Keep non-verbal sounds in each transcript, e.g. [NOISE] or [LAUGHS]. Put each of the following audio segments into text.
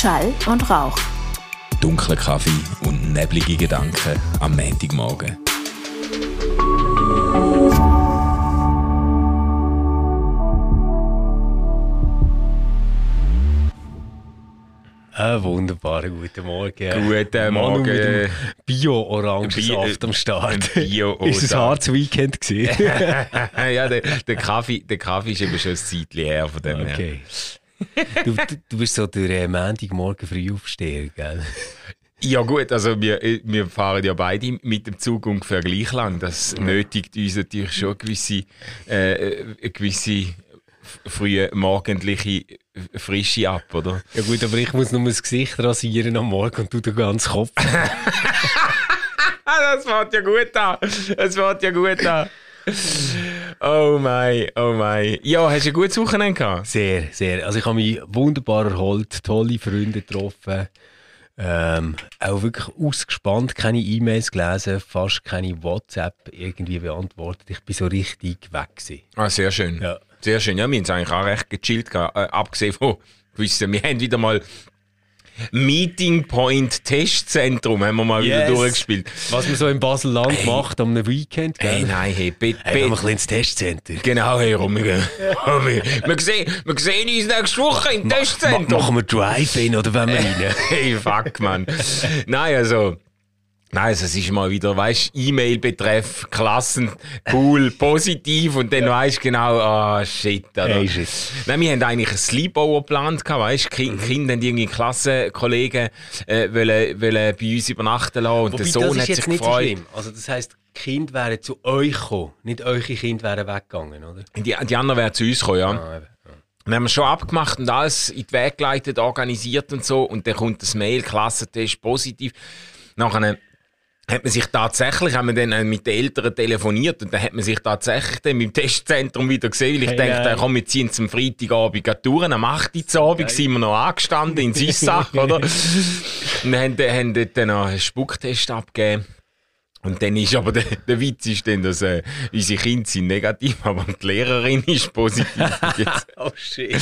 Schall und Rauch. Dunkler Kaffee und neblige Gedanken am Montagmorgen. Einen wunderbaren guten Morgen. Guten Manu Morgen. mit dem Bio-Orangensaft am Start. Bio [LAUGHS] Ist ein hartes Weekend gewesen? [LAUGHS] ja, der, der, Kaffee, der Kaffee ist eben schon ein Zeitchen her von dem her. okay. Du, [LAUGHS] du, du bist so der äh, Montagmorgen früh aufsteher, gell? Ja gut, also wir, wir fahren ja beide mit dem Zug ungefähr gleich lang. Das nötigt uns natürlich schon gewisse, äh, eine gewisse frühe morgendliche Frische ab, oder? Ja gut, aber ich muss nur das Gesicht rasieren am Morgen und du den ganzen Kopf. [LAUGHS] Das fängt ja gut an. Das fängt ja gut an. Oh mein, oh mein. Ja, hast du ein gutes Wochenende gehabt? Sehr, sehr. Also ich habe mich wunderbar erholt, tolle Freunde getroffen. Ähm, auch wirklich ausgespannt, keine E-Mails gelesen, fast keine WhatsApp irgendwie beantwortet. Ich bin so richtig weg gewesen. Ah, sehr schön. Ja. Sehr schön. Ja, wir haben es eigentlich auch recht gechillt. Äh, abgesehen von gewissen, wir haben wieder mal Meeting Point Testzentrum haben wir mal wieder Yes. durchgespielt. Was man so in Basel-Land macht am Weekend, gell? Hey, nein, hey, bitte, Hey, wir bitte. bisschen ins Testcenter. Genau, hey, rum. Wir, wir, wir, sehen, wir sehen uns nächste Woche im Ma Testzentrum. machen wir Drive-In oder wenn wir rein? [LAUGHS] Hey, fuck, Mann. [LAUGHS] Nein, also. Nein, also es ist mal wieder, weißt E-Mail-Betreff, Klassen, cool, [LAUGHS] positiv und dann weißt du genau, ah, shit. Oder? Hey, shit. Nein, wir haben eigentlich ein Sleepover geplant, weißt du? Ki Mhm. Kinder haben irgendwie Klassenkollegen äh, wollen, wollen bei uns übernachten lassen und Wobei, der Sohn das hat ist sich jetzt nicht so gefreut. schlimm. Also das heisst, die Kinder wären zu euch gekommen, nicht eure Kinder wären weggegangen, oder? die, die anderen wären zu uns gekommen, ja. Ah. Dann haben wir schon abgemacht und alles in die Wege geleitet, organisiert und so. Und dann kommt das Mail, Klassentest positiv. Nachher hat man sich tatsächlich, haben wir dann äh, mit den Eltern telefoniert und dann hat man sich tatsächlich dann im Testzentrum wieder gesehen, weil ich Hey, dachte, geil. komm, wir ziehen zum Freitagabend gleich durch. Am 8. Uhr Abend sind wir noch angestanden in Sissach, oder? [LAUGHS] Und dann haben, dann- haben dort dann noch einen Spucktest abgegeben. Und dann ist aber der, der Witz ist dann, dass äh, unsere Kinder sind negativ, [LAUGHS] aber die Lehrerin ist positiv. [LAUGHS] Jetzt, Oh shit.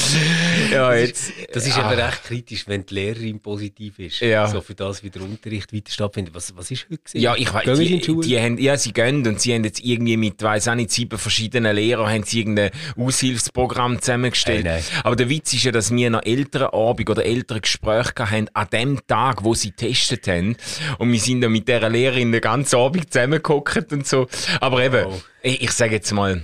ja, jetzt, Das ist ja. eben recht kritisch, wenn die Lehrerin positiv ist. Ja. So für das, wie der Unterricht weiter stattfindet. Was, was ist heute gewesen? Ja, ich weiß, die, die haben, ja, sie gehen und sie haben jetzt irgendwie mit, weiss auch nicht, sieben verschiedenen Lehrern haben sie irgendein Aushilfsprogramm zusammengestellt. Nein. Aber der Witz ist ja, dass wir noch ältere Abend oder ältere Gespräche gehabt haben an dem Tag, wo sie getestet haben. Und wir sind dann mit dieser Lehrerin den ganzen Abend zusammengehockt und so. Aber eben, Oh. ich, ich sage jetzt mal,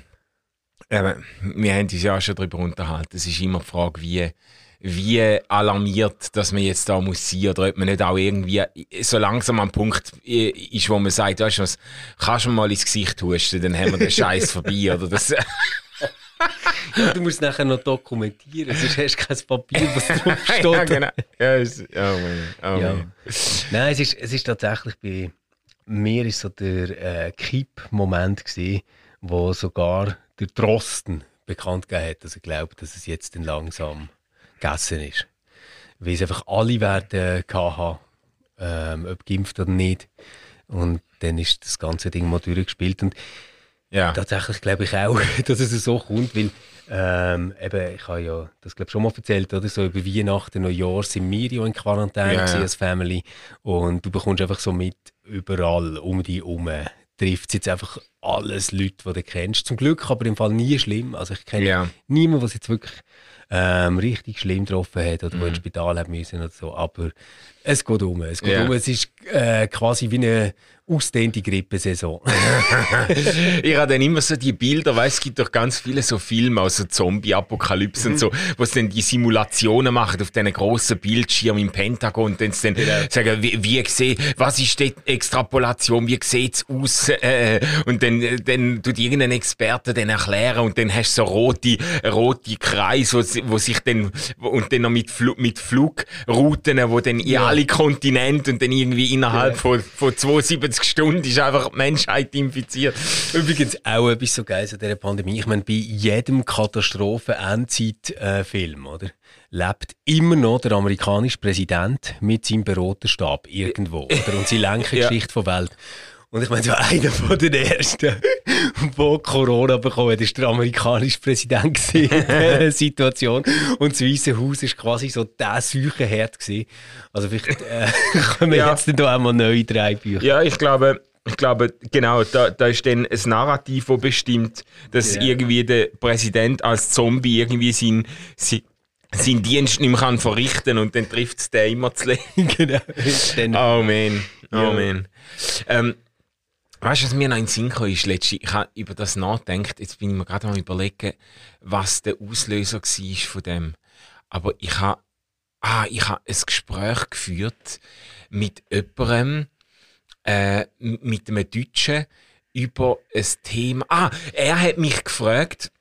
eben, wir haben uns ja auch schon darüber unterhalten. Es ist immer die Frage, wie, wie alarmiert, dass man jetzt da muss sein oder ob man nicht auch irgendwie so langsam am Punkt ist, wo man sagt, weißt du was, kannst du mal ins Gesicht husten, dann haben wir den Scheiß vorbei oder das. [LAUGHS] Ja, du musst nachher noch dokumentieren, sonst hast du kein Papier, was [LAUGHS] drauf steht. ja, genau. Ja, ist, oh Mann, oh Ja. Nein, es ist, es ist tatsächlich bei mir ist so der äh, Kipp-Moment wo sogar der Drosten bekannt gegeben hat, dass er glaubt, dass es jetzt dann langsam gegessen ist. Weil es einfach alle Werte hatten, ähm, ob geimpft oder nicht. Und dann ist das ganze Ding mal durchgespielt. Und Ja. Tatsächlich glaube ich auch, [LAUGHS] dass es so kommt, weil ähm, eben, ich habe ja das glaube schon mal erzählt, oder? So über Weihnachten, Neujahr sind wir ja in Quarantäne ja. als Family und du bekommst einfach so mit überall um dich herum trifft jetzt einfach alles Leute, die du kennst. Zum Glück aber im Fall nie schlimm. Also ich kenne Ja. niemanden, was jetzt wirklich ähm, richtig schlimm getroffen hat oder Mhm. wo ins Spital hat müssen oder so. Aber es geht um. Es geht Ja. um. Es ist äh, quasi wie eine ausdehnte Grippesaison. [LAUGHS] ich habe dann immer so die Bilder, weißt, es gibt doch ganz viele so Filme, also Zombie-Apokalypse und so, wo sie dann die Simulationen machen auf diesen grossen Bildschirm im Pentagon und dann, sie dann sagen, wie, wie sehe, was ist die Extrapolation, wie sieht's aus, äh, und dann, äh, dann tut irgendein Experte dann erklären und dann hast du so rote, rote Kreise, wo, wo sich dann, wo- und dann noch mit, Flu mit Flugrouten, wo dann in alle Kontinente und dann irgendwie innerhalb von, von 72 Stunden ist einfach die Menschheit infiziert. Übrigens auch etwas so Geiles an dieser Pandemie. Ich meine, bei jedem Katastrophen-Endzeit-Film, oder? Lebt immer noch der amerikanische Präsident mit seinem Beraterstab irgendwo, oder? Und sie lenken die [LAUGHS] Ja. Geschichte der Welt. Und ich meine, so [LAUGHS] einer von den ersten, der Corona bekommen hat, ist der amerikanische Präsident in [LAUGHS] dieser Situation. Und das Weiße Haus war quasi so der Seuchenherd gewesen. Also vielleicht äh, [LAUGHS] kommen ja. jetzt da auch mal neue drei Bücher. Ja, ich glaube, ich glaube, genau, da, da ist dann ein Narrativ, das bestimmt, dass ja. irgendwie der Präsident als Zombie irgendwie sein, sein seinen Dienst nicht mehr kann verrichten und dann trifft es den immer zu genau. oh man, oh ja. man. Ähm, weißt du, was mir noch in den Sinn kam, ist ich habe über das nachgedacht, jetzt bin ich mir gerade mal überlegen, was der Auslöser war von dem. Aber ich habe, ah, ich habe ein Gespräch geführt mit jemandem, äh, mit einem Deutschen über ein Thema. Ah, er hat mich gefragt,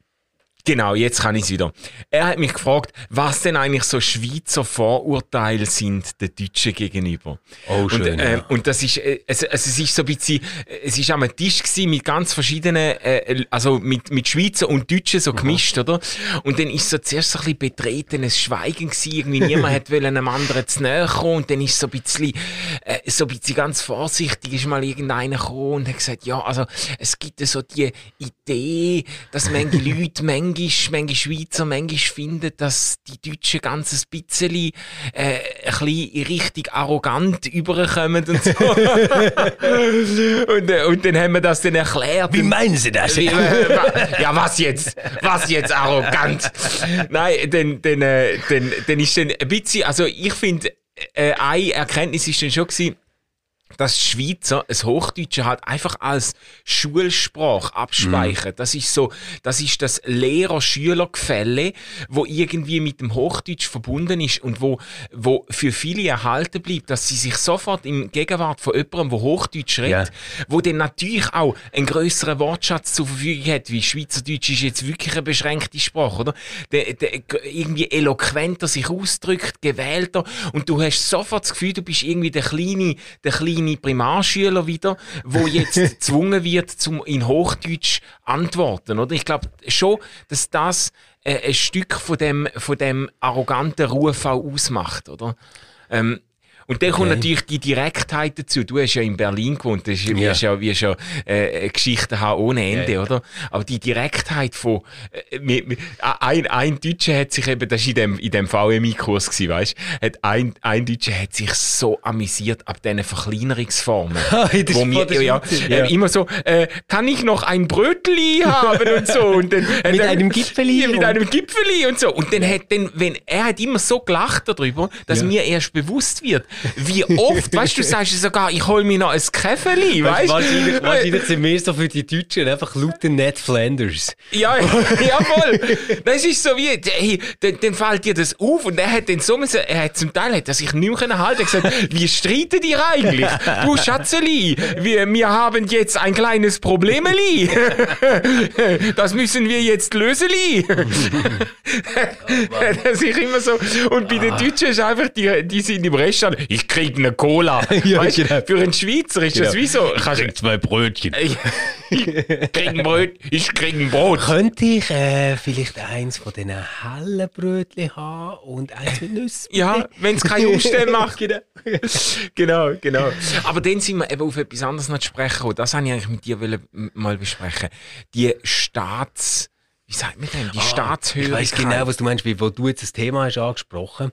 Genau, jetzt kann ich es wieder. Er hat mich gefragt, was denn eigentlich so Schweizer Vorurteile sind den Deutschen gegenüber. Oh, schön. Und, äh, und das ist, äh, also, also, es ist so ein bisschen, es ist am Tisch gewesen mit ganz verschiedenen, äh, also mit, mit Schweizer und Deutschen so gemischt, oder? Und dann ist so zuerst so ein bisschen betretenes Schweigen gewesen, irgendwie niemand [LAUGHS] hat wollen einem anderen zu näher kommen und dann ist so ein bisschen, äh, so ein bisschen ganz vorsichtig ist mal irgendeiner gekommen und hat gesagt, ja, also, es gibt so die Idee, dass manche [LAUGHS] Leute, manche manchmal, manchmal Schweizer manchmal finden, dass die Deutschen ganz ein bisschen, äh, ein bisschen in Richtung arrogant überkommen und so. [LAUGHS] und, äh, und dann haben wir das dann erklärt. Wie meinen Sie das? Wie, [LAUGHS] äh, ja, was jetzt? Was jetzt arrogant? Nein, dann, dann, äh, dann, dann ist dann ein bisschen, also ich finde, äh, eine Erkenntnis ist dann schon gewesen, dass Schweizer das Hochdeutsche halt einfach als Schulsprache abspeichern. Mm. Das ist so, das ist das Lehrer-Schüler-Gefälle, wo irgendwie mit dem Hochdeutsch verbunden ist und wo, wo für viele erhalten bleibt, dass sie sich sofort im Gegenwart von jemandem, der Hochdeutsch redet, yeah. wo dann natürlich auch einen größeren Wortschatz zur Verfügung hat, wie Schweizerdeutsch ist jetzt wirklich eine beschränkte Sprache, oder? Der, der irgendwie eloquenter sich ausdrückt, gewählter und du hast sofort das Gefühl, du bist irgendwie der kleine, der kleine kleine Primarschüler wieder, wo [LAUGHS] jetzt gezwungen wird, zum in Hochdeutsch antworten, oder? Ich glaube schon, dass das äh, ein Stück von dem, von dem arroganten Ruf auch ausmacht, oder? Ähm, und dann okay. kommt natürlich die Direktheit dazu. Du hast ja in Berlin gewohnt, das ist, ja. wirst ja, wirst ja äh, Geschichten haben ohne Ende, ja, oder? Aber die Direktheit von äh, ein, ein Deutscher hat sich eben, das war in dem, in dem VMI-Kurs gewesen, weißt, hat ein, ein Deutscher hat sich so amüsiert ab diesen Verkleinerungsformen. [LAUGHS] wo wir, ja, ja. Äh, immer so, äh, kann ich noch ein Brötli haben und so. Und dann, [LAUGHS] mit dann, einem Gipfeli. mit einem Gipfeli und so. Und dann hat dann, wenn, er hat immer so gelacht darüber, dass mir erst bewusst wird, wie oft, weißt du, du sagst sogar, ich hol mir noch ein Käferli, weißt du? Wahrscheinlich, wahrscheinlich sind wir so für die Deutschen einfach lauter Ned Flanders. Ja, [LAUGHS] ja, voll. Das ist so wie, hey, dann, dann fällt dir das auf und er hat dann so er hat zum Teil hat er sich nicht mehr halten gesagt, [LAUGHS] wie streiten ihr eigentlich? Du Schatzeli, wir, wir haben jetzt ein kleines Problemeli. [LAUGHS] Das müssen wir jetzt löseli. das ist immer so. Und bei den Deutschen ist einfach, die, die sind im Restaurant, ich krieg eine Cola. [LAUGHS] ja, weißt, genau. Für einen Schweizer ist genau. das wie so. Ich krieg zwei Brötchen. ich krieg ein Brot. Ich krieg ein Brot. Könnte ich äh, vielleicht eins von diesen hellen Brötchen haben und eins mit Nüssen? ja, wenn es keinen [LAUGHS] Umstände macht. genau. genau, genau. Aber dann sind wir eben auf etwas anderes noch zu sprechen gekommen. Das wollte ich eigentlich mit dir mal besprechen. Die Staats wie sagt man denn, die ah, Staatshörigkeit. Ich weiß genau, was du meinst, wie, wo du jetzt das Thema hast angesprochen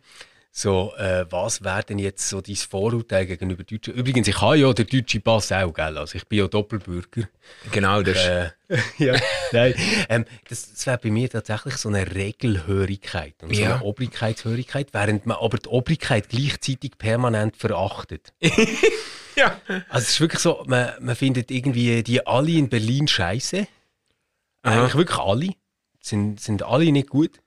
so, äh, was wäre denn jetzt so dein Vorurteil gegenüber Deutschen? Übrigens, ich habe ja den deutschen Pass auch, gell? Also ich bin ja Doppelbürger. Genau, das äh, [LAUGHS] ja, nein. Ähm, das, das wäre bei mir tatsächlich so eine Regelhörigkeit und so ja. eine Obrigkeitshörigkeit, während man aber die Obrigkeit gleichzeitig permanent verachtet. [LAUGHS] ja. Also es ist wirklich so, man, man findet irgendwie die alle in Berlin scheiße. Eigentlich wirklich alle. Sind, sind alle nicht gut.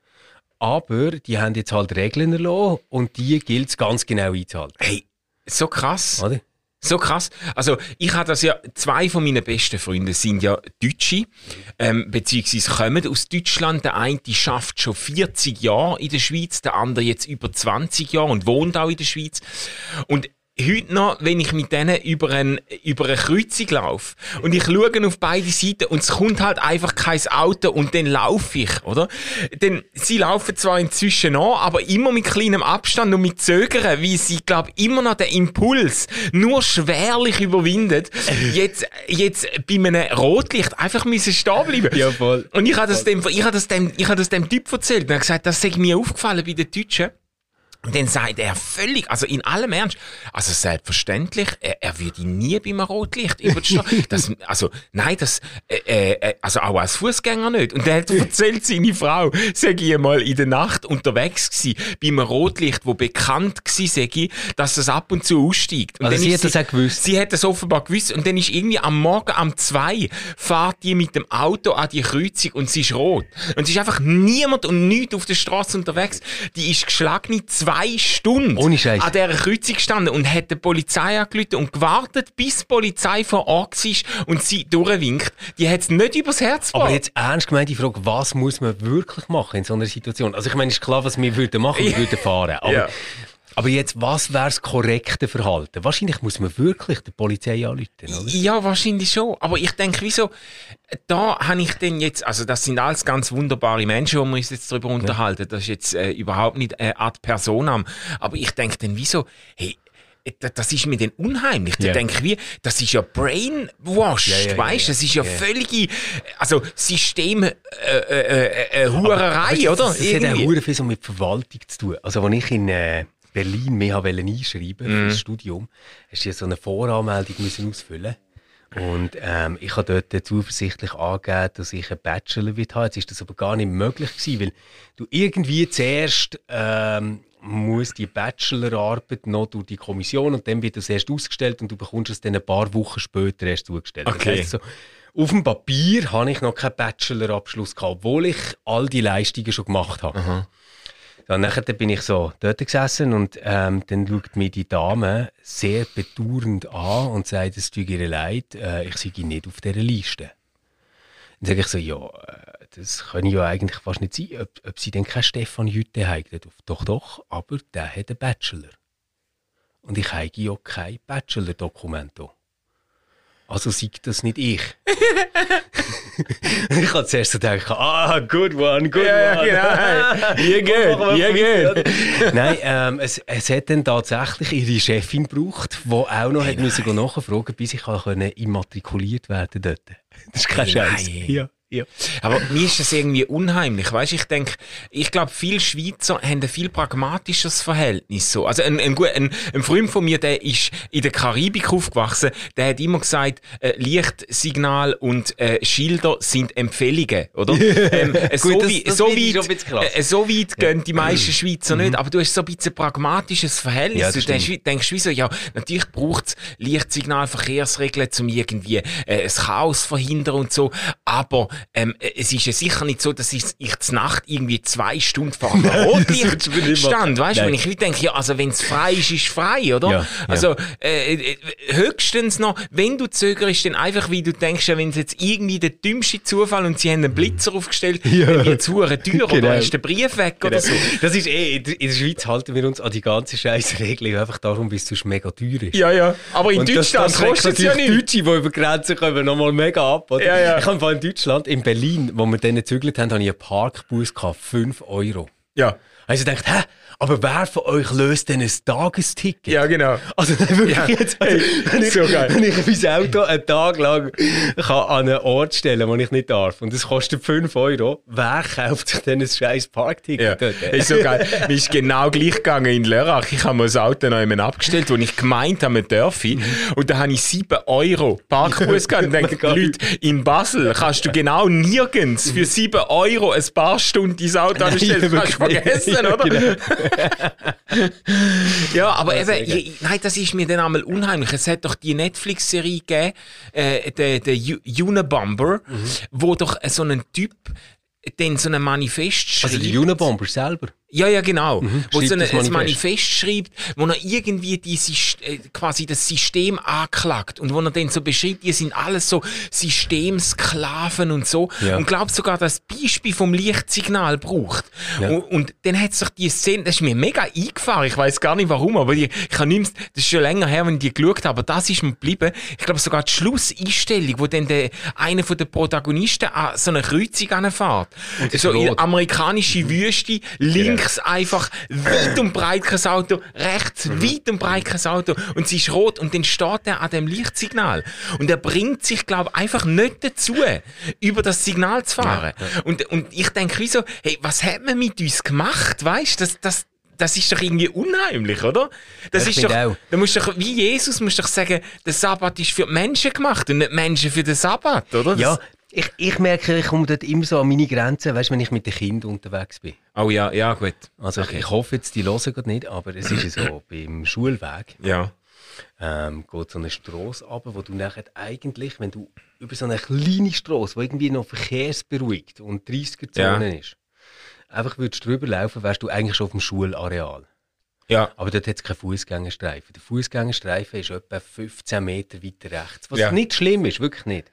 Aber die haben jetzt halt Regeln erlassen und die gilt es ganz genau einzuhalten. Hey, so krass. Oder? So krass. Also, ich habe das ja, zwei von meinen besten Freunden sind ja Deutsche, ähm, beziehungsweise kommen aus Deutschland. Der eine die schafft schon 40 Jahre in der Schweiz, der andere jetzt über 20 Jahre und wohnt auch in der Schweiz. Und heute noch, wenn ich mit denen über, ein, über eine Kreuzung laufe und ich schaue auf beide Seiten und es kommt halt einfach kein Auto und dann laufe ich, oder? Denn sie laufen zwar inzwischen an, aber immer mit kleinem Abstand und mit Zögern, wie sie, glaube immer noch den Impuls nur schwerlich überwindet, [LAUGHS] jetzt, jetzt bei einem Rotlicht einfach müssen stehen bleiben. Ja, voll. Und ich habe das dem, ich habe das dem, ich habe das dem Typ erzählt und er hat gesagt, das sei mir aufgefallen bei den Deutschen. Und dann sagt er völlig, also in allem Ernst, also selbstverständlich, er, er würde nie beim Rotlicht über die Straße, [LAUGHS] das, also, nein, das, äh, äh, also auch als Fußgänger nicht. Und er hat [LAUGHS] erzählt, seine Frau, sag ich mal, in der Nacht unterwegs gsi beim Rotlicht, wo bekannt gsi, sag ich, dass es ab und zu aussteigt. Und Also sie hat das auch gewusst? Sie hat das offenbar gewusst. Und dann ist irgendwie am Morgen am 2 fährt die mit dem Auto an die Kreuzung und sie ist rot. Und es ist einfach niemand und nichts auf der Straße unterwegs. Die ist geschlagene zwei Stunden Ohne Scheiß. an dieser Kreuzung gestanden und hat die Polizei angerufen und gewartet, bis die Polizei vor Ort war und sie durchwinkt. Die hat es nicht übers Herz Aber gebracht. jetzt ernst gemeint die Frage, was muss man wirklich machen in so einer Situation? Also ich meine, ist klar, was wir würden machen, wir würden fahren. Aber, Ja. Aber jetzt, was wäre das korrekte Verhalten? Wahrscheinlich muss man wirklich der Polizei anrufen, oder? Ja, wahrscheinlich schon. Aber ich denke, wieso, da habe ich denn jetzt, also das sind alles ganz wunderbare Menschen, wo wir uns jetzt darüber unterhalten. Das ist jetzt äh, überhaupt nicht äh, ad personam. Aber ich denke dann, wieso, hey, da- das ist mir dann unheimlich. Da denke ich, wie, das ist ja brainwashed, ja, ja, weißt. Das ist ja, völlige, also System, äh, äh, äh, äh, Hurerei, oder? Das, das hat auch viel so mit Verwaltung zu tun. Also, als ich in äh, Berlin mehr einschreiben Mhm. für das Studium, hast du ja so eine Voranmeldung müssen ausfüllen und ähm, ich habe dort zuversichtlich angegeben, dass ich einen Bachelor haben. Jetzt ist das aber gar nicht möglich gewesen, weil du irgendwie zuerst ähm, muss die Bachelorarbeit noch durch die Kommission und dann wird das erst ausgestellt und du bekommst es dann ein paar Wochen später erst zugestellt. Das Okay. heisst so, auf dem Papier habe ich noch keinen Bachelorabschluss gehabt, obwohl ich all die Leistungen schon gemacht habe. Ja, nachher bin ich so dort gesessen und ähm, dann schaut mir die Dame sehr bedauernd an und sagt, es tut ihr leid, äh, ich sei nicht auf dieser Liste. Dann sage ich so, ja, äh, das kann ja eigentlich fast nicht sein, ob, ob sie denn keinen Stefan Jütte haben. Doch, doch, aber der hat einen Bachelor. Und ich habe ja kein Bachelor-Dokument. Also sagt das nicht ich. [LAUGHS] ich habe zuerst so gedacht, ah, good one, good Ja, one. genau. [LAUGHS] Wir hier Punkt, geht. oder? [LAUGHS] Nein, ähm, es, es hat dann tatsächlich ihre Chefin gebraucht, die auch noch hat müssen gehen nachfragen bis ich immatrikuliert werden dort. Das ist kein Hey, Scheiß. nein. Ja, ja. Aber mir ist das irgendwie unheimlich. Weißt, ich denke, ich glaube, viele Schweizer haben ein viel pragmatisches Verhältnis. So. Also ein, ein, ein, ein Freund von mir, der ist in der Karibik aufgewachsen, der hat immer gesagt, äh, Lichtsignal und äh, Schilder sind Empfehlungen, oder? [LAUGHS] ähm, äh, so, Gut, das- das so, weit, ein äh, so weit gehen die meisten Schweizer nicht, aber du hast so ein bisschen ein pragmatisches Verhältnis. Ja, du denkst, stimmt. wie- denkst wie so, ja, natürlich braucht es Lichtsignal, Verkehrsregeln, um irgendwie äh, das Chaos verhindern und so, aber ähm, äh, es ist ja sicher nicht so, dass ich, ich zur Nacht irgendwie zwei Stunden vor [LAUGHS] einem Rotlicht nicht stand, weißt du, wenn ich denke, ja, also wenn es frei ist, ist frei, oder? Ja. Also äh, äh, höchstens noch, wenn du zögerst, dann einfach, wie du denkst, wenn es jetzt irgendwie der dümmste Zufall und sie haben einen Blitzer aufgestellt, [LAUGHS] Ja. dann wird es hure teuer Genau. oder hast den Brief weg oder so. Das ist eh, in der- Schweiz halten wir uns an die ganze scheiß Regel einfach darum, bis es mega teuer ist. Ja, ja. Aber in Und das- Deutschland das schreckt kostet es ja nichts. Deutsche, die über Grenzen kommen, nochmal mega ab. Oder? Ja, ja. Ich habe vor allem in Deutschland, in Berlin, wo wir dann gezügelt haben, habe ich einen Parkbus gehabt, 5 Euro. Ja. Also ich dachte, hä, aber wer von euch löst denn ein Tagesticket? Ja, genau. Also [LAUGHS] wirklich Ja. jetzt, also, wenn, ich, so geil. wenn ich mein Auto einen Tag lang kann an einen Ort stellen wo ich nicht darf und es kostet 5 Euro, wer kauft sich denn ein scheiß Parkticket Ja, ist so geil. Mir ist genau gleich gegangen in Lörrach. Ich habe mir das Auto noch jemand abgestellt, wo ich gemeint habe, man dürfe. Und da habe ich 7 Euro Parkbus gehabt. Und [LAUGHS] denke. Leute, in Basel kannst du genau nirgends für 7 Euro ein paar Stunden dein Auto anstellen. [LAUGHS] Das kannst du vergessen, Ja, oder? genau. [LAUGHS] Ja, aber Ja, eben, je- nein, das ist mir dann einmal unheimlich. Es hat doch die Netflix-Serie gegeben, äh, der, Unabomber, Mhm. wo doch so ein Typ dann so ein Manifest schreibt. Also der Unabomber selber. Ja, ja, genau. Wo Mhm. Schreibt so ein, Manifest. Manifest schreibt, wo er irgendwie die, äh, quasi das System anklagt und wo er dann so beschreibt, die sind alles so Systemsklaven und so. Ja. Und glaubt sogar das Beispiel vom Lichtsignal braucht. Ja. Und, und, dann hat sich die Szene, das ist mir mega eingefahren, ich weiß gar nicht warum, aber die, ich kann mehr, das ist schon länger her, wenn ich die geschaut habe, aber das ist mir geblieben. Ich glaube sogar die Schlusseinstellung, wo dann der, einer von den Protagonisten an so eine Kreuzung anfährt. So in amerikanische Wüste, links ja. einfach weit und breit kein Auto, rechts mhm. weit und breit kein Auto und sie ist rot und dann steht er an dem Lichtsignal und er bringt sich, glaube ich, einfach nicht dazu, über das Signal zu fahren. Ja, ja. Und, und ich denke wie so, hey, was hat man mit uns gemacht, weißt? Das, das, das ist doch irgendwie unheimlich, oder? Das ich ist doch, auch. da musst doch, wie Jesus, musst doch sagen, der Sabbat ist für die Menschen gemacht und nicht Menschen für den Sabbat, oder? Ja, ich, ich merke, ich komme dort immer so an meine Grenzen, weißt, wenn ich mit den Kindern unterwegs bin. Oh ja, ja, gut. Also okay. ich, hoffe jetzt, die hören gerade nicht, aber es ist so, [CLEARS THROAT] beim Schulweg ja. ähm, geht so eine Straße ab, wo du nachher eigentlich, wenn du über so eine kleine Straße, die irgendwie noch verkehrsberuhigt und 30er-Zone ja. ist, einfach würdest drüber laufen, wärst du eigentlich schon auf dem Schulareal. Ja. Aber dort hat es keinen Fußgängerstreifen. Der Fußgängerstreifen ist etwa 15 Meter weiter rechts. Was ja. nicht schlimm ist, wirklich nicht.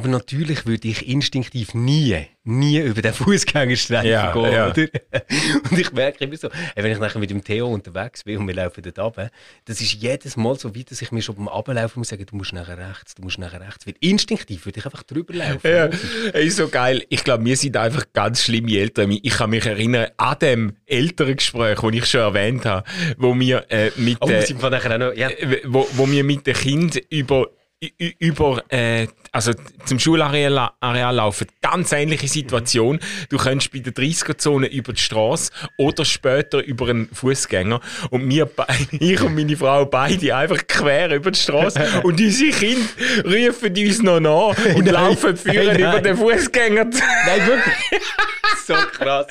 Aber natürlich würde ich instinktiv nie, nie über den Fußgängerstreifen ja, gehen, ja. oder? [LAUGHS] Und ich merke immer so, wenn ich nachher mit dem Theo unterwegs bin und wir laufen dort runter, das ist jedes Mal so weit, dass ich mir schon beim Ablaufen muss sagen, du musst nachher rechts, du musst nachher rechts. Weil instinktiv würde ich einfach drüber laufen. Ja, ist so geil. Ich glaube, wir sind einfach ganz schlimme Eltern. Ich kann mich erinnern an dem älteren Gespräch, das ich schon erwähnt habe, wo wir äh, mit, oh, äh, noch, ja. wo, wo wir mit den Kindern über über, äh, also zum Schulareal Areal laufen. Ganz ähnliche Situation. Du kannst bei der 30er-Zone über die Straße oder später über einen Fußgänger. Und wir, [LAUGHS] ich und meine Frau beide einfach quer über die Straße. [LAUGHS] und unsere Kinder rufen uns noch nach und nein, laufen führen nein, über den Fußgänger. Nein, wirklich. [LAUGHS] so krass.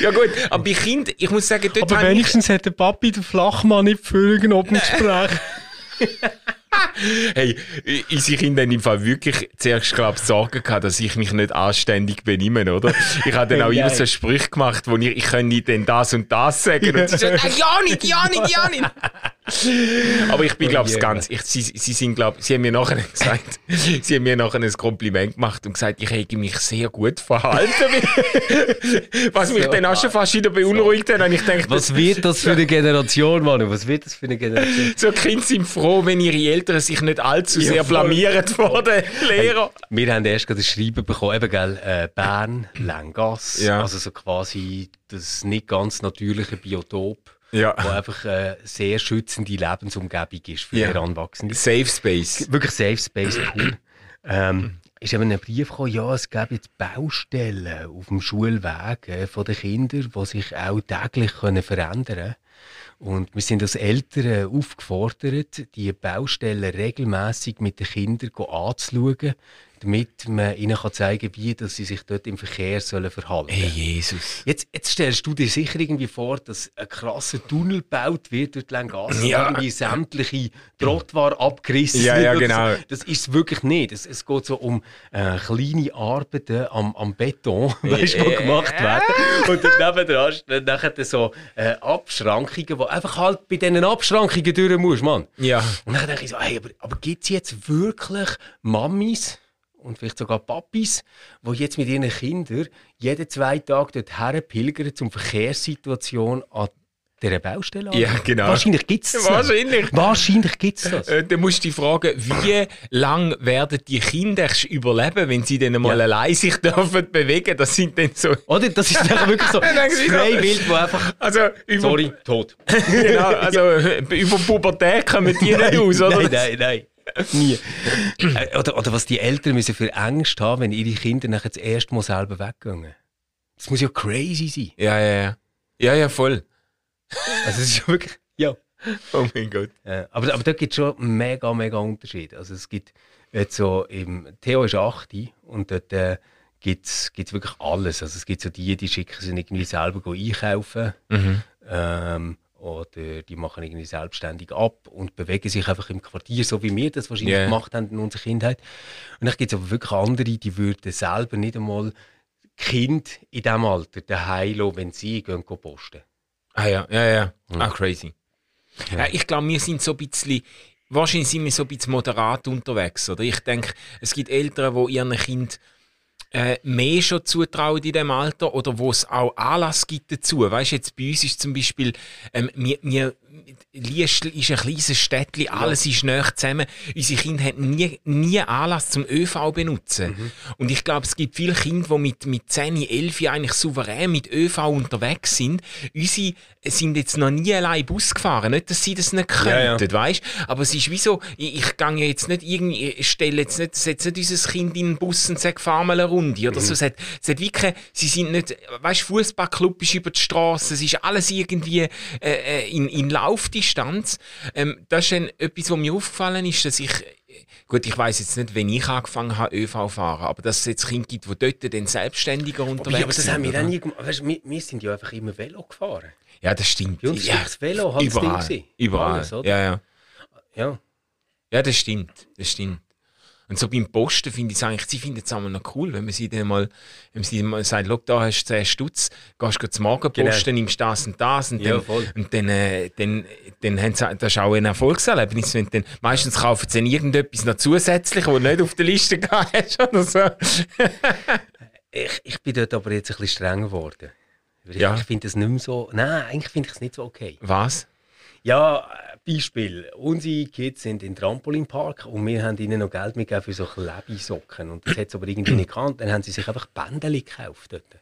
ja gut, aber bei Kindern, ich muss sagen, dort Aber wenigstens ich... hat der Papi den Flachmann nicht völlig ob Gespräch. Hey, unsere Kinder haben im Fall wirklich zuerst, glaube Sorgen gehabt, dass ich mich nicht anständig benehme, oder? Ich habe dann [LAUGHS] auch immer so Sprüche gemacht, wo ich, ich könnte denn das und das sagen. Und [LAUGHS] sie sagen, ja nicht, ja nicht, ja nicht. [LAUGHS] Aber ich bin, glaube ich, oh ganz, ich, sie, sie sind, glaube sie haben mir nachher [LAUGHS] gesagt, sie haben mir nachher ein Kompliment gemacht und gesagt, ich hätte mich sehr gut verhalten. [LAUGHS] Was mich so, dann auch schon fast wieder beunruhigt hat. Ich denke, Was wird das für eine Generation, Manu? Was wird das für eine Generation? So Kinder sind froh, wenn ihre Eltern sich nicht allzu sehr ja, blamieren vor den Lehrern. wir haben erst gerade ein Schreiben bekommen, eben, gell, äh, Bern, Langas, ja. also so quasi das nicht ganz natürliche Biotop ja. wo einfach eine sehr schützende Lebensumgebung ist für ja. Heranwachsende. Safe Space. Wirklich Safe Space, cool. ähm, ist eben ein Brief gekommen, ja, es gäbe jetzt Baustellen auf dem Schulweg äh, von den Kindern, die sich auch täglich können verändern können. Und wir sind als Eltern aufgefordert, die Baustellen regelmäßig mit den Kindern anzuschauen, damit man ihnen kann zeigen kann, wie dass sie sich dort im Verkehr sollen verhalten sollen. Hey Jesus. Jetzt, jetzt stellst du dir sicher irgendwie vor, dass ein krasser Tunnel gebaut wird durch die Langasse, ja. irgendwie sämtliche Trottoir abgerissen Ja, ja, genau. Das ist es wirklich nicht. Es, es geht so um äh, kleine Arbeiten am, am Beton, [LAUGHS] weißt, die gemacht werden. Und dann nebenan dann so äh, Abschrankungen, die einfach halt bei diesen Abschrankungen durch musst, Mann. Ja. Und dann denke ich so, hey, aber, aber gibt es jetzt wirklich Mamis, und vielleicht sogar Papis, die jetzt mit ihren Kindern jeden zwei Tage dort pilgern, um Verkehrssituation an dieser Baustelle Ja, genau. Wahrscheinlich gibt es das. Wahrscheinlich. Wahrscheinlich gibt es [LAUGHS] das. Äh, dann musst du dich fragen, wie lange werden die Kinder überleben, wenn sie dann mal ja. allein sich [LAUGHS] dürfen bewegen? Das sind dann so... Oder? Das ist dann wirklich so [LAUGHS] ein Freiwild, wo einfach... Also, über, Sorry, tot. genau, also über Pubertät kommen die nicht aus, oder? Nein, nein, nein. [LAUGHS] Nie. Äh, oder, oder was die Eltern müssen für Angst haben, wenn ihre Kinder nachher das erste Mal selber weggehen. Das muss ja crazy sein. Ja, ja, ja. Ja, ja, voll. Also es ist wirklich, ja. Oh mein Gott. Ja, aber, aber da gibt es schon mega, mega Unterschiede. Also es gibt jetzt so, im Theo ist 8 und dort äh, gibt es wirklich alles. Also es gibt so die, die schicken sie irgendwie selber einkaufen. Mhm. Ähm, oder die machen irgendwie selbstständig ab und bewegen sich einfach im Quartier, so wie wir das wahrscheinlich yeah. gemacht haben in unserer Kindheit. Und dann gibt es aber wirklich andere, die würden selber nicht einmal Kind in diesem Alter daheim lassen, wenn sie gehen, gehen posten. Ah ja, ja, ja. Mhm. Ah, crazy. Ja. Ja, ich glaube, wir sind so ein bisschen, wahrscheinlich sind wir so ein bisschen moderat unterwegs, oder? Ich denke, es gibt Eltern, die ihren Kind äh, mehr schon zutrauen in dem Alter oder wo es auch Anlass gibt dazu. Weißt jetzt bei uns ist zum Beispiel, ähm, wir, wir, Liestl ist ein kleines Städtchen, alles ist näher zusammen. Unsere Kinder haben nie, nie Anlass zum ÖV benutzen. Mhm. Und ich glaube, es gibt viele Kinder, die mit, mit 10, 11 eigentlich souverän mit ÖV unterwegs sind. Unsere sind jetzt noch nie allein Bus gefahren. Nicht, dass sie das nicht könnten, ja, ja. weißt Aber es ist wie so, ich, ich gehe jetzt nicht irgendwie, stelle jetzt nicht, setze nicht unser Kind in den Bus und sage, fahr mal eine Runde oder mhm. so. Es hat, es hat wirklich, sie sind nicht, weißt Fußballclub ist über die Straße, es ist alles irgendwie äh, äh in, in Laufdistanz. Ähm, das ist dann etwas, was mir aufgefallen ist, dass ich Gut, ich weiß jetzt nicht, wenn ich angefangen habe, ÖV fahren, aber dass es jetzt Kinder gibt, die dort dann selbstständiger unterwegs sind. Aber das haben wir auch nie gemacht. Weißt, wir, wir sind ja einfach immer Velo gefahren. Ja, das stimmt. Bei uns ja. das Velo hat überall, das Ding Überall, Alles, ja, ja. Ja. Ja, das stimmt, das stimmt. Und so beim Posten finde ich es eigentlich, sie finden es auch noch cool, wenn man sie dann mal, wenn man sie mal sagt, schau, da hast du 10 Stutz, gehst du zum Morgenposten, genau. nimmst das und das und dann, ja, und dann, äh, dann, dann haben sie, das ist auch ein Erfolgserlebnis, wenn dann, meistens kaufen sie dann irgendetwas noch zusätzlich, was nicht auf der Liste hast oder so. [LAUGHS] ich, ich bin dort aber jetzt ein bisschen streng geworden. Ja. Ich finde das nicht mehr so, nein, eigentlich finde ich es nicht so okay. Was? Ja, Beispiel, unsere Kids sind im Trampolinpark und wir haben ihnen noch Geld mitgegeben für so Klebesocken. Und das hat sie aber irgendwie nicht gekannt. Dann haben sie sich einfach Bändeli gekauft dort.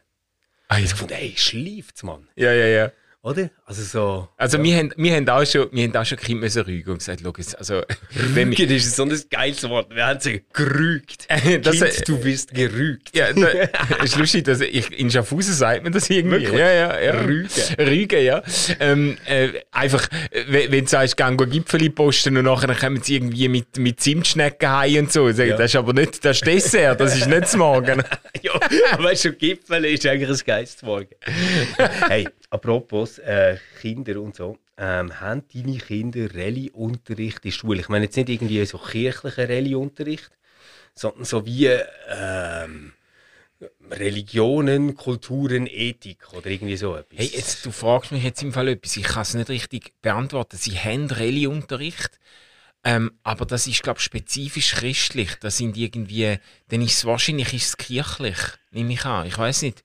Ah, ich fand, ey, schleift's, Mann. Ja, ja, ja. Oder? Also so. Also ja. wir, haben, wir haben auch schon, wir haben auch schon Kind müssen rügen und gesagt, schau, also... [LAUGHS] Rügen ist so ein geiles Wort. Wir haben sie gerügt. [LAUGHS] das, kind, du bist gerügt. Ja, das [LAUGHS] ist lustig, dass ich, in Schaffhausen sagt man das irgendwie. Wirklich? Ja, ja, ja. Rügen. Rügen, ja. Ähm, äh, einfach, wenn, du sagst, geh Gipfeli posten und nachher kommen sie irgendwie mit, mit Zimtschnecken heim und so. Sag, ja. Das ist aber nicht das Dessert, das ist nicht das Morgen. ja, weißt du, Gipfeli ist eigentlich ein geiles Morgen. hey, Apropos äh, Kinder und so, ähm, haben deine Kinder Rallye-Unterricht in der Schule? Ich meine jetzt nicht irgendwie so kirchlichen Rallye-Unterricht, sondern so wie ähm, Religionen, Kulturen, Ethik oder irgendwie so etwas. Hey, jetzt, du fragst mich jetzt im Fall etwas, ich kann es nicht richtig beantworten. Sie haben Rallye-Unterricht, ähm, aber das ist, glaube ich, spezifisch christlich. Das sind irgendwie, dann ist es wahrscheinlich ist es kirchlich, nehme ich an. Ich weiß nicht.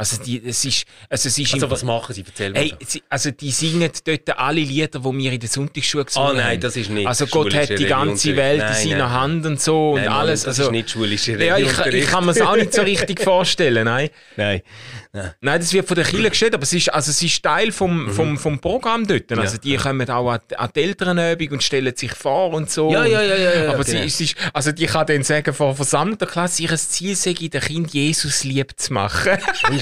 Also, die, es ist, also, es ist also was machen sie? Erzähl hey, sie, Also die singen dort alle Lieder, die wir in der Sonntagsschule gesungen haben. Ah nein, das ist nicht Also Gott hat die ganze Welt nein, in seiner. Hand und so nein, und alles. das also, ist nicht schulische Ja, ich, ich kann mir es auch nicht so richtig vorstellen, nein. [LAUGHS] Nein. Nein. Nein, das wird von der Kirche gestellt, aber es ist, also es ist Teil vom, mhm. vom, vom Programm dort. Also die ja. kommen auch an, an die Elternübung und stellen sich vor und so. Ja, ja, ja. ja, ja aber genau. sie, ist, also die kann dann sagen, vor versammelter Klasse, ihr Ziel sei, den Kind Jesus lieb zu machen.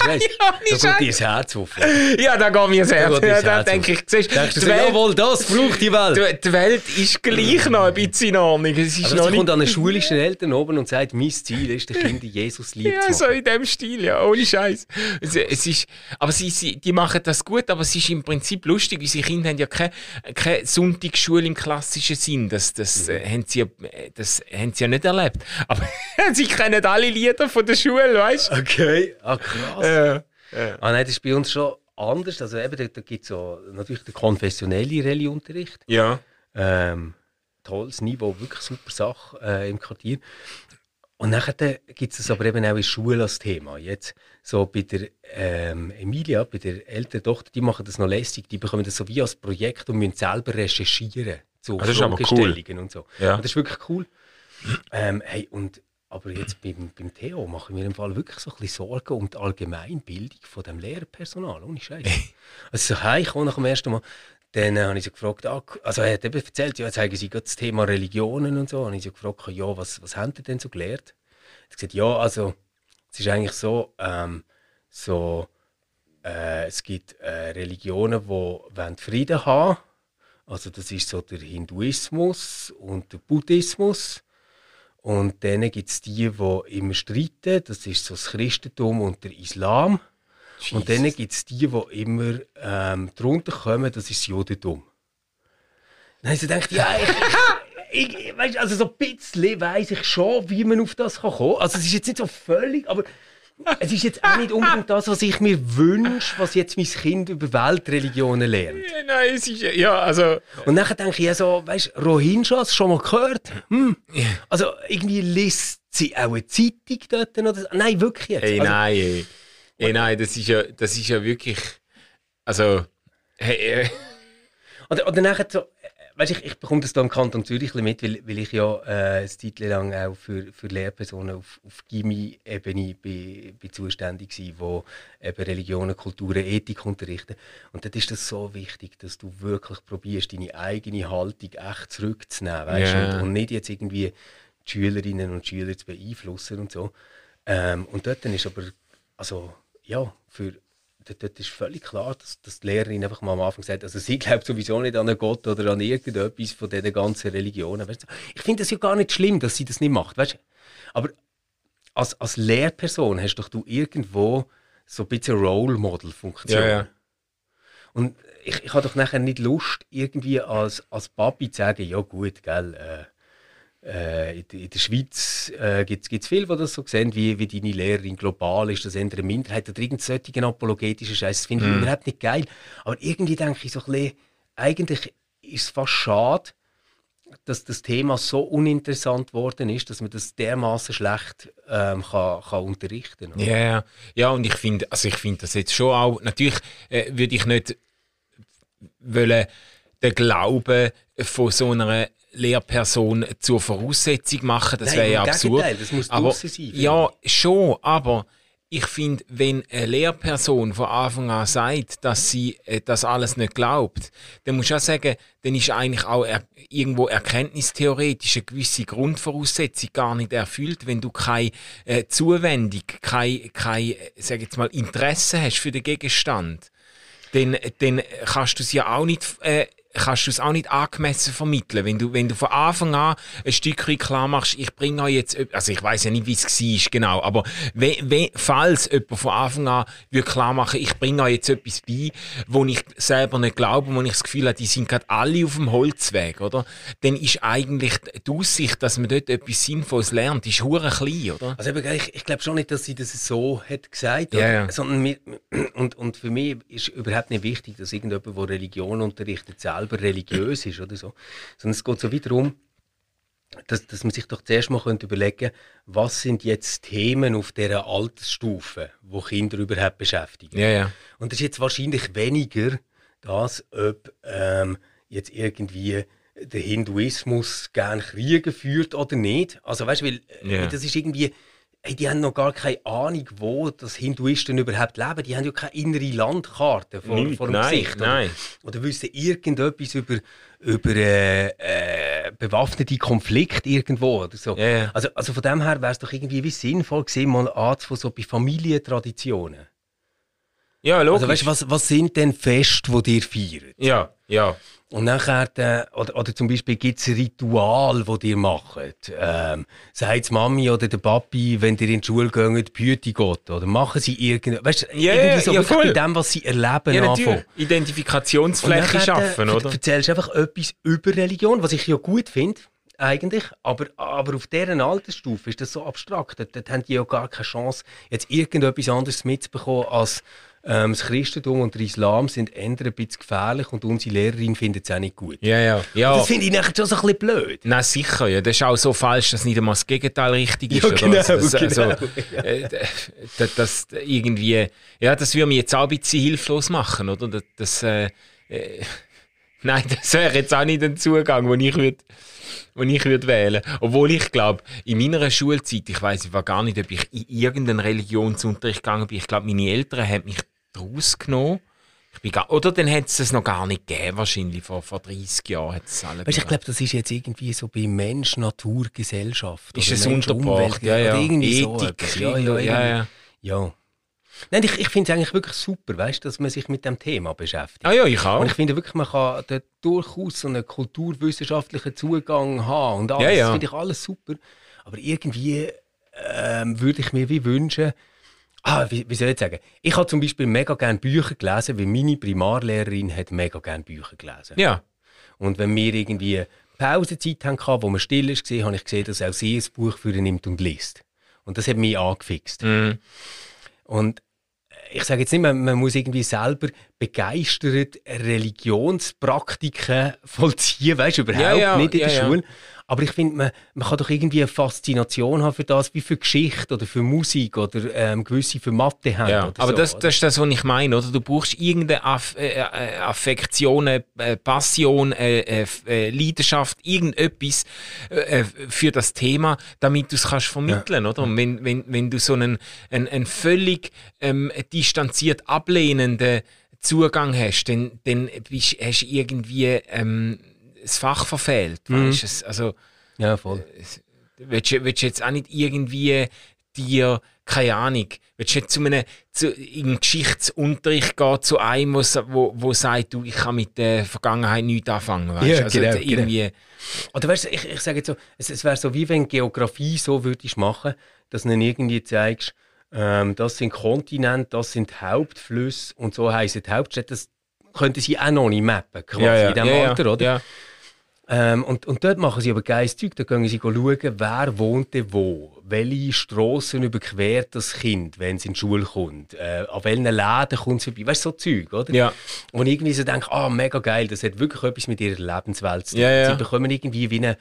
[LAUGHS] Ich weiß. ja, da geht dein Herz auf. Ja, da geht mir das Herz. Da, ja, da denke ich, siehst, Denkst du, Welt, jawohl, das braucht die Welt. [LAUGHS] Die, Welt ist gleich noch ein bisschen in Ordnung. Es ist also noch sie kommt an einen schulischen Eltern oben und sagt, mein Ziel ist, den Kind Jesus lieb ja, zu machen. Ja, so in dem Stil, ja, ohne Scheiß. Es, es ist, aber sie, sie, die machen das gut, aber es ist im Prinzip lustig. Unsere Kinder haben ja keine, keine Sonntagsschule im klassischen Sinn. Das, das, mhm. äh, haben sie, das haben sie ja nicht erlebt. Aber [LAUGHS] sie kennen alle Lieder von der Schule, weißt du? Okay, ah, krass. Äh, äh. Ah, nein, das ist bei uns schon anders. Also eben, da, da gibt es so, natürlich den konfessionellen Rallye-Unterricht. Ja. Ähm, tolles Niveau, wirklich super Sache äh, im Quartier. Und nachher gibt es aber eben auch in der Schule als Thema. Jetzt so bei der ähm, Emilia, bei der älteren Tochter, die machen das noch lässig. Die bekommen das so wie als Projekt und müssen selber recherchieren zu also Fragestellungen cool. und so. Ja. Und das ist wirklich cool. Ähm, hey, und, aber jetzt beim, beim Theo machen wir im Fall wirklich so ein bisschen Sorgen um die Allgemeinbildung von dem Lehrpersonal. Ohne Scheiß. [LAUGHS] also so heimgekommen nach dem ersten Mal. Dann äh, habe ich sie gefragt, ah, also er hat eben erzählt, ja, jetzt haben sie das Thema Religionen und so. Und ich sie gefragt, ja, was, was haben sie denn so gelernt? Er hat gesagt, ja, also es ist eigentlich so, ähm, so äh, es gibt äh, Religionen, die Frieden haben Also das ist so der Hinduismus und der Buddhismus. Und dann gibt es die, die immer streiten. Das ist so das Christentum und der Islam. Jesus. Und dann gibt es die, die immer ähm, drunter kommen, das ist das Judentum. Dann habe ich gedacht, ja, ich, ich, weißt, also so ein bisschen weiß ich schon, wie man auf das kommen kann. Also es ist jetzt nicht so völlig, aber es ist jetzt auch nicht unbedingt das, was ich mir wünsche, was jetzt mein Kind über Weltreligionen lernt. Ja, nein, es ist ja, also. Und dann denke ich ja so, weißt du, Rohingyas schon mal gehört? Hm. Also irgendwie liest sie auch eine Zeitung dort oder so. Nein, wirklich jetzt. Ey, also, nein, ey. ey. nein, das ist ja, das ist ja wirklich. Also. Hey, äh. Oder, oder nachher so, weißt, ich, ich bekomme das hier im Kanton Zürich mit, weil, weil ich ja äh, eine Zeit lang auch für, für Lehrpersonen auf, auf Gimmi-Ebene bin, bin zuständig war, die eben Religionen, Kulturen, Ethik unterrichten. Und dort ist das so wichtig, dass du wirklich probierst, deine eigene Haltung echt zurückzunehmen. Weißt? Ja. Und, und nicht jetzt irgendwie die Schülerinnen und Schüler zu beeinflussen und so. Ähm, und dort ist aber, also ja, für dort, ist völlig klar, dass, dass die Lehrerin einfach mal am Anfang sagt, also sie [LAUGHS] glaubt sowieso nicht an einen Gott oder an irgendetwas von diesen ganzen Religionen. Weißt du? Ich finde das ja gar nicht schlimm, dass sie das nicht macht. Weißt du? Aber als, als Lehrperson hast doch du irgendwo so ein bisschen Role Model Funktion. Ja, ja. Und ich, ich habe doch nachher nicht Lust, irgendwie als, als Papi zu sagen, ja gut, gell, äh, in, in der Schweiz äh, gibt es viele, die das so sehen, wie, wie deine Lehrerin global ist, das eher eine Minderheit oder irgendeinen solchen apologetischen Scheiß. Das finde ich Mhm. überhaupt nicht geil. Aber irgendwie denke ich so ein bisschen, eigentlich ist es fast schade, dass das Thema so uninteressant worden ist, dass man das dermaßen schlecht ähm, kann, kann unterrichten kann. Ja, ja. und ich finde, also ich finde das jetzt schon auch, natürlich äh, würde ich nicht wollen, den Glauben von so einer Lehrperson zur Voraussetzung machen, das wäre ja absurd. Gegenteil, das muss aber, sein, Ja, schon, aber ich finde, wenn eine Lehrperson von Anfang an sagt, dass sie äh, das alles nicht glaubt, dann muss ich auch sagen, dann ist eigentlich auch er irgendwo erkenntnistheoretisch eine gewisse Grundvoraussetzung gar nicht erfüllt, wenn du keine äh, Zuwendung, kein, kein, äh, sag jetzt mal, Interesse hast für den Gegenstand, dann, dann kannst du es ja auch nicht äh, kannst du es auch nicht angemessen vermitteln. Wenn du, wenn du von Anfang an ein Stückchen klar machst, ich bringe euch jetzt, also ich weiß ja nicht, wie es war, genau, aber wenn, wenn, falls jemand von Anfang an würde klar machen, ich bringe euch jetzt etwas bei, wo ich selber nicht glaube, wo ich das Gefühl habe, die sind gerade alle auf dem Holzweg, oder? Dann ist eigentlich die Aussicht, dass man dort etwas Sinnvolles lernt, ist hure klein, oder? Also ich, ich glaube schon nicht, dass sie das so hat gesagt oder? ja. sondern mir, und, und für mich ist überhaupt nicht wichtig, dass irgendjemand, der Religion unterrichtet, selber religiös ist oder so, sondern es geht so wieder darum, dass, dass man sich doch zuerst mal könnte überlegen was sind jetzt Themen auf dieser Altersstufe, wo Kinder überhaupt beschäftigen. Ja, ja. Und das ist jetzt wahrscheinlich weniger das, ob ähm, jetzt irgendwie der Hinduismus gern Kriege führt oder nicht. Also weißt du, weil äh, das ist irgendwie, hey, die haben noch gar keine Ahnung, wo das Hinduisten überhaupt leben. Die haben ja keine innere Landkarte vor, Nicht, vor dem nein, Gesicht. Oder, nein. oder wissen irgendetwas über, über äh, äh, bewaffnete Konflikte irgendwo oder so. Ja. Also, also von dem her wäre es doch irgendwie wie sinnvoll gewesen, mal anzufangen, so bei Familientraditionen. Ja, logisch. Also weißt, du, was, was sind denn Feste, die ihr feiert? ja, ja. Und nachher, äh, oder, oder zum Beispiel gibt es ein Ritual, das ihr macht. Ähm, sagt die Mami oder der Papi, wenn ihr in die Schule geht, behüte Gott. Oder machen sie irgend, weißt, du, Ja, irgendwie so ja, wirklich voll. bei dem, was sie erleben, Ja, anfangen. Identifikationsfläche nachher, schaffen, äh, oder? erzählst einfach etwas über Religion, was ich ja gut finde, eigentlich. Aber, aber auf deren Altersstufe ist das so abstrakt. Dort, dort haben die ja gar keine Chance, jetzt irgendetwas anderes mitzubekommen als ähm, das Christentum und der Islam sind eher ein bisschen gefährlich und unsere Lehrerin findet es auch nicht gut. Ja, ja. ja. Das finde ich nachher schon so ein bisschen blöd. Nein, sicher, ja. Das ist auch so falsch, dass nicht einmal das Gegenteil richtig ist. Ja, oder? genau, das, genau, äh, das, das irgendwie, ja, das würde mich jetzt auch ein bisschen hilflos machen, oder? Das, das äh, äh, [LAUGHS] nein, das wäre jetzt auch nicht ein Zugang, den ich würde den ich würde wählen. Obwohl ich glaube, in meiner Schulzeit, ich weiß, ich war gar nicht, ob ich in irgendeinen Religionsunterricht gegangen bin. Ich glaube, meine Eltern haben mich draus genommen. Ich bin gar, oder dann hat es es noch gar nicht gegeben, wahrscheinlich vor, vor 30 Jahren hat es alle Weißt, ich glaube, das ist jetzt irgendwie so bei Mensch, Natur, Gesellschaft. Ist es Umwelt, ja, ja. Irgendwie so Ethik, etwas. Ja, ja, ja, ja. ja. Nein, ich, ich finde es eigentlich wirklich super, weißt, dass man sich mit dem Thema beschäftigt. Ah ja, ich auch. Und ich finde wirklich, man kann dort durchaus so einen kulturwissenschaftlichen Zugang haben und alles. Ja, ja. Das finde ich alles super. Aber irgendwie ähm, würde ich mir wie wünschen, ah, wie, wie soll ich sagen, ich habe zum Beispiel mega gerne Bücher gelesen, weil meine Primarlehrerin hat mega gerne Bücher gelesen. Ja. Und wenn wir irgendwie Pausenzeit hatten, wo man still war, habe ich gesehen, dass auch sie ein Buch für ihn nimmt und liest. Und das hat mich angefixt. Mhm. Und ich sage jetzt nicht, man, man muss irgendwie selber begeistert Religionspraktiken [LAUGHS] vollziehen, weißt du, überhaupt Ja, ja, nicht in der ja. Schule. Aber ich finde, man, man kann doch irgendwie eine Faszination haben für das, wie für Geschichte oder für Musik oder ähm, gewisse für Mathe haben. Ja, aber so, das, oder? das ist das, was ich meine, oder? Du brauchst irgendeine Aff äh, äh, Affektion, äh, Passion, äh, äh, äh, Leidenschaft, irgendetwas äh, äh, für das Thema, damit du es kannst vermitteln, oder? Und wenn, wenn, wenn du so einen, einen, einen völlig ähm, distanziert ablehnenden Zugang hast, dann, dann bist, hast du irgendwie ähm, das Fach verfehlt, weißt du? Es- Also, Ja, voll. willst du, willst du jetzt auch nicht irgendwie dir, keine Ahnung, willst du jetzt zu einem, zu, in Geschichtsunterricht gehen, zu einem, wo, wo, wo sagt, du, ich kann mit der Vergangenheit nichts anfangen, weißt Ja? Also genau, jetzt irgendwie, Oder weißt du, ich, ich sage jetzt so, es, es wäre so, wie wenn Geografie so würdest machen, dass du irgendwie zeigst, ähm, das sind Kontinente, das sind Hauptflüsse und so heißen die Hauptstädte. Das könnten sie auch noch nicht mappen, quasi ja, ja, in diesem Alter, oder? Ähm, und, und dort machen sie aber geiles Zeug. Da gehen sie schauen, wer wohnt wo. Welche Strassen überquert das Kind, wenn es in die Schule kommt. Äh, an welchen Läden kommt es vorbei. Weißt du, so Zeug, oder? Ja. Und ich irgendwie so denke, ah, mega geil, das hat wirklich etwas mit ihrer Lebenswelt zu tun. Ja, ja. Sie bekommen irgendwie wie eine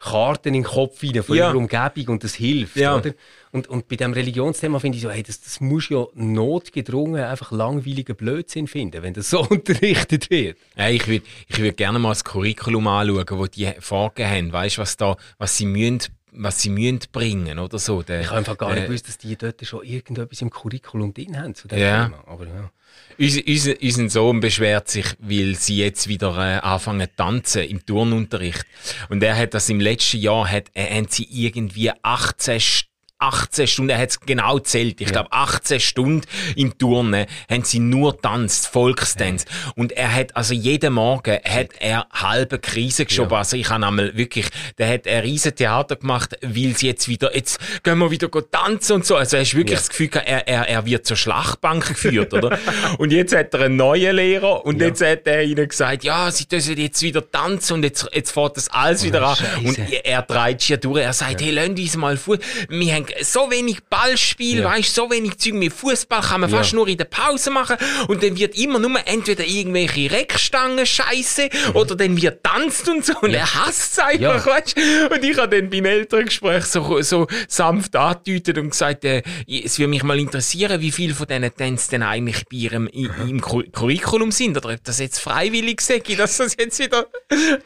Karte in den Kopf rein von Ja. ihrer Umgebung und das hilft, Ja. oder? Und, und bei diesem Religionsthema finde ich so, hey, das, das muss ja notgedrungen einfach langweiligen Blödsinn finden, wenn das so [LAUGHS] unterrichtet wird. Ja, ich würde ich würd gerne mal das Curriculum anschauen, wo die vorgegeben haben. Weißt du, was, da, was sie müssen, was sie müssen bringen oder so. Der, Ich habe einfach gar nicht der- gewusst, dass die dort schon irgendetwas im Curriculum drin haben zu dem Ja. Thema. Aber ja. Unser, unser, Sohn beschwert sich, weil sie jetzt wieder äh, anfangen zu tanzen im Turnunterricht. Und er hat das im letzten Jahr, hat, äh, haben sie irgendwie 18 St 18 Stunden, er hat es genau zählt, ich glaube 18 Stunden im Turnen haben sie nur tanzt, Volkstanz. Und er hat, also jeden Morgen hat er halbe Krise geschoben. Also ich habe einmal wirklich, der hat ein riesen Theater gemacht, weil sie jetzt wieder, jetzt gehen wir wieder tanzen und so. Also er hast wirklich Ja. das Gefühl er, er, er wird zur Schlachtbank geführt, oder? [LAUGHS] Und jetzt hat er einen neuen Lehrer und Ja. jetzt hat er ihnen gesagt, ja, sie dürfen jetzt wieder tanzen und jetzt, jetzt fährt das alles wieder an. Scheisse. Und er, er treibt hier durch. Er sagt, hey, lass uns mal Fuß. Wir haben so wenig Ballspiel, Ja. weißt so wenig Zeug. Mit Fußball kann man Ja. fast nur in der Pause machen. Und dann wird immer nur entweder irgendwelche Reckstangen scheiße oder dann wird tanzt und so. Und er hasst es einfach, Ja. weißt Und ich habe dann beim Elterngespräch so, so sanft angedeutet und gesagt, äh, es würde mich mal interessieren, wie viele von diesen Tänzen denn eigentlich bei ihrem i- im Cu- Curriculum sind. Oder ob das jetzt freiwillig sei, dass das jetzt wieder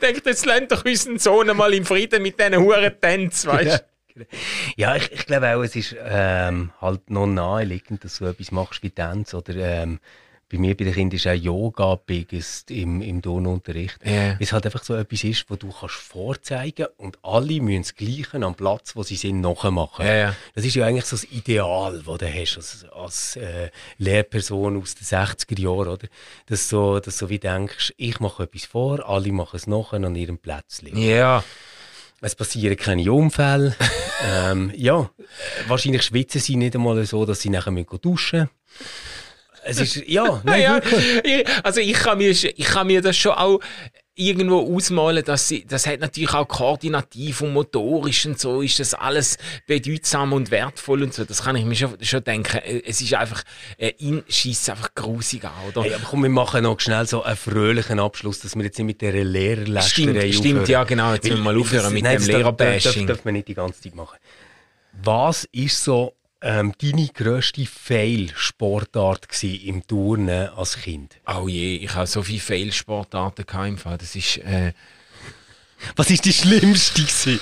denkt, jetzt lernt doch unseren Sohn mal im Frieden mit diesen Huren Tänzen, weißt du? Ja, ich, ich glaube auch, es ist ähm, halt noch naheliegend, dass du etwas machst wie Tanz oder ähm, bei mir bei den Kindern ist auch Yoga biggest im, im Turnunterricht. Ja. Weil es halt einfach so etwas ist, wo du kannst vorzeigen und alle müssen das Gleiche am Platz, wo sie sind, nachmachen. Ja. Das ist ja eigentlich so das Ideal, das du hast als, als äh, Lehrperson aus den 60er Jahren, oder? Dass du, dass du wie denkst, ich mache etwas vor, alle machen es nachher an ihrem Plätzchen. Ja. Es passieren keine Unfälle. [LAUGHS] ähm, ja, wahrscheinlich schwitzen sie nicht einmal so, dass sie nachher müssen duschen müssen. Es ist, ja, [LAUGHS] nein, ja, wirklich. ich- also ich kann, mir, ich kann mir das schon auch irgendwo ausmalen, dass sie, das hat natürlich auch koordinativ und motorisch und so ist das alles bedeutsam und wertvoll und so. Das kann ich mir schon, schon denken. Äh, Es ist einfach, äh, ihn schießt einfach grusig an, oder? Hey, aber komm, wir machen noch schnell so einen fröhlichen Abschluss, dass wir jetzt nicht mit dieser Lehrerlästerei Stimmt, stimmt, aufhören. ja genau. Jetzt müssen wir mal Weil- aufhören mit Nein, dem Lehrerbashing. Das darf man nicht die ganze Zeit machen. Was ist so ähm, deine grösste Fail-Sportart im Turnen als Kind? Oh je, ich habe so viele Fail-Sportarten im Fall. Das ist, äh, Was ist die schlimmste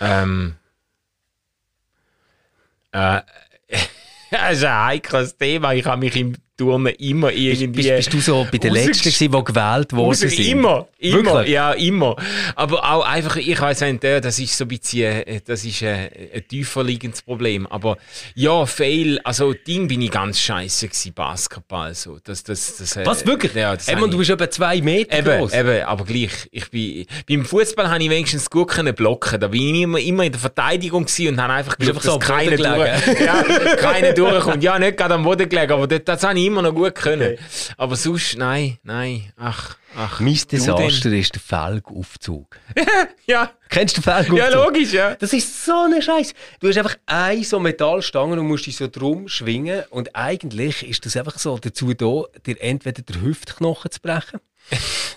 ähm, äh, [LAUGHS] das ist ein heikles Thema. Ich habe mich im Turnen immer irgendwie... Bist, bist du so bei den Letzten gewesen, die gewählt worden sind? Immer, immer, Wirklich? ja, immer. Aber auch einfach, ich weiss nicht, äh, das ist so ein bisschen, äh, das ist ein, ein tiefer liegendes Problem. Aber ja, Fail, also Ding bin ich ganz scheiße gewesen, Basketball, so. Das, das, das, äh, Was, wirklich? Ja, das Eben, du bist etwa zwei Meter Eben, groß. eben, aber gleich. Ich bin, beim Fußball habe ich wenigstens gut können blocken. Da bin ich immer, immer in der Verteidigung gewesen und habe einfach einfach so dass keiner, durch, [LAUGHS] ja, keiner durchkommt. Ja, nicht gerade am Boden gelegen, aber das, das habe ich immer noch gut können. Okay. Aber sonst, nein, nein, ach, ach. Mein Desaster ist der Felgaufzug. [LAUGHS] ja. Kennst du den Felgaufzug? Ja, logisch, ja. Das ist so eine Scheiße. Du hast einfach eine so Metallstange und musst dich so drum schwingen und eigentlich ist das einfach so dazu da, dir entweder den Hüftknochen zu brechen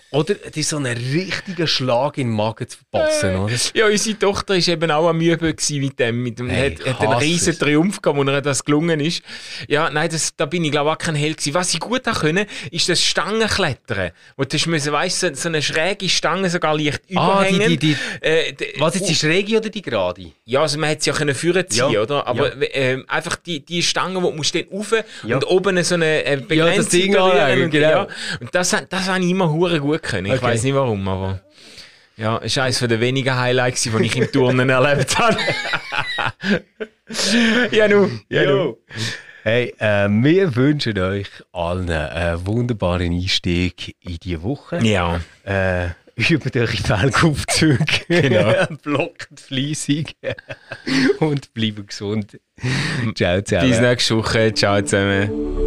oder ist so ein richtiger Schlag in den Magen zu verpassen, oder? Ja, unsere Tochter war eben auch am Üben mit dem. Mit dem hey, hat, hat einen riesen Triumph gehabt, wo ihr das gelungen ist. Ja, nein, das, da bin ich glaube auch kein Held gewesen. Was ich gut können, ist das Stangenklettern. Wo du müssen, weißt, so, so eine schräge Stange sogar leicht ah, überhängen. Die, die, die, äh, was ist die schräge oder die gerade? Ja, also man hätte sie ja können führen ziehen, ja. oder? Aber ja. äh, einfach die, die Stange, wo du musst dann rauf ja. und oben so eine äh, Begrenzung ja, das Ding anlegen, genau. Ja. Und das, das habe ich immer hure gut können. Ich okay. weiß nicht warum, aber ja, ist eines der wenigen Highlights, die ich im Turnen [LAUGHS] erlebt habe. ja, nu. Ja, nu. Hey, äh, wir wünschen euch allen einen wunderbaren Einstieg in die Woche. Ja. Äh, über eure Felgaufzüge. Genau. [LAUGHS] Blockt fleissig. Und bleiben gesund. Ciao zusammen. Bis nächste Woche. Ciao zusammen.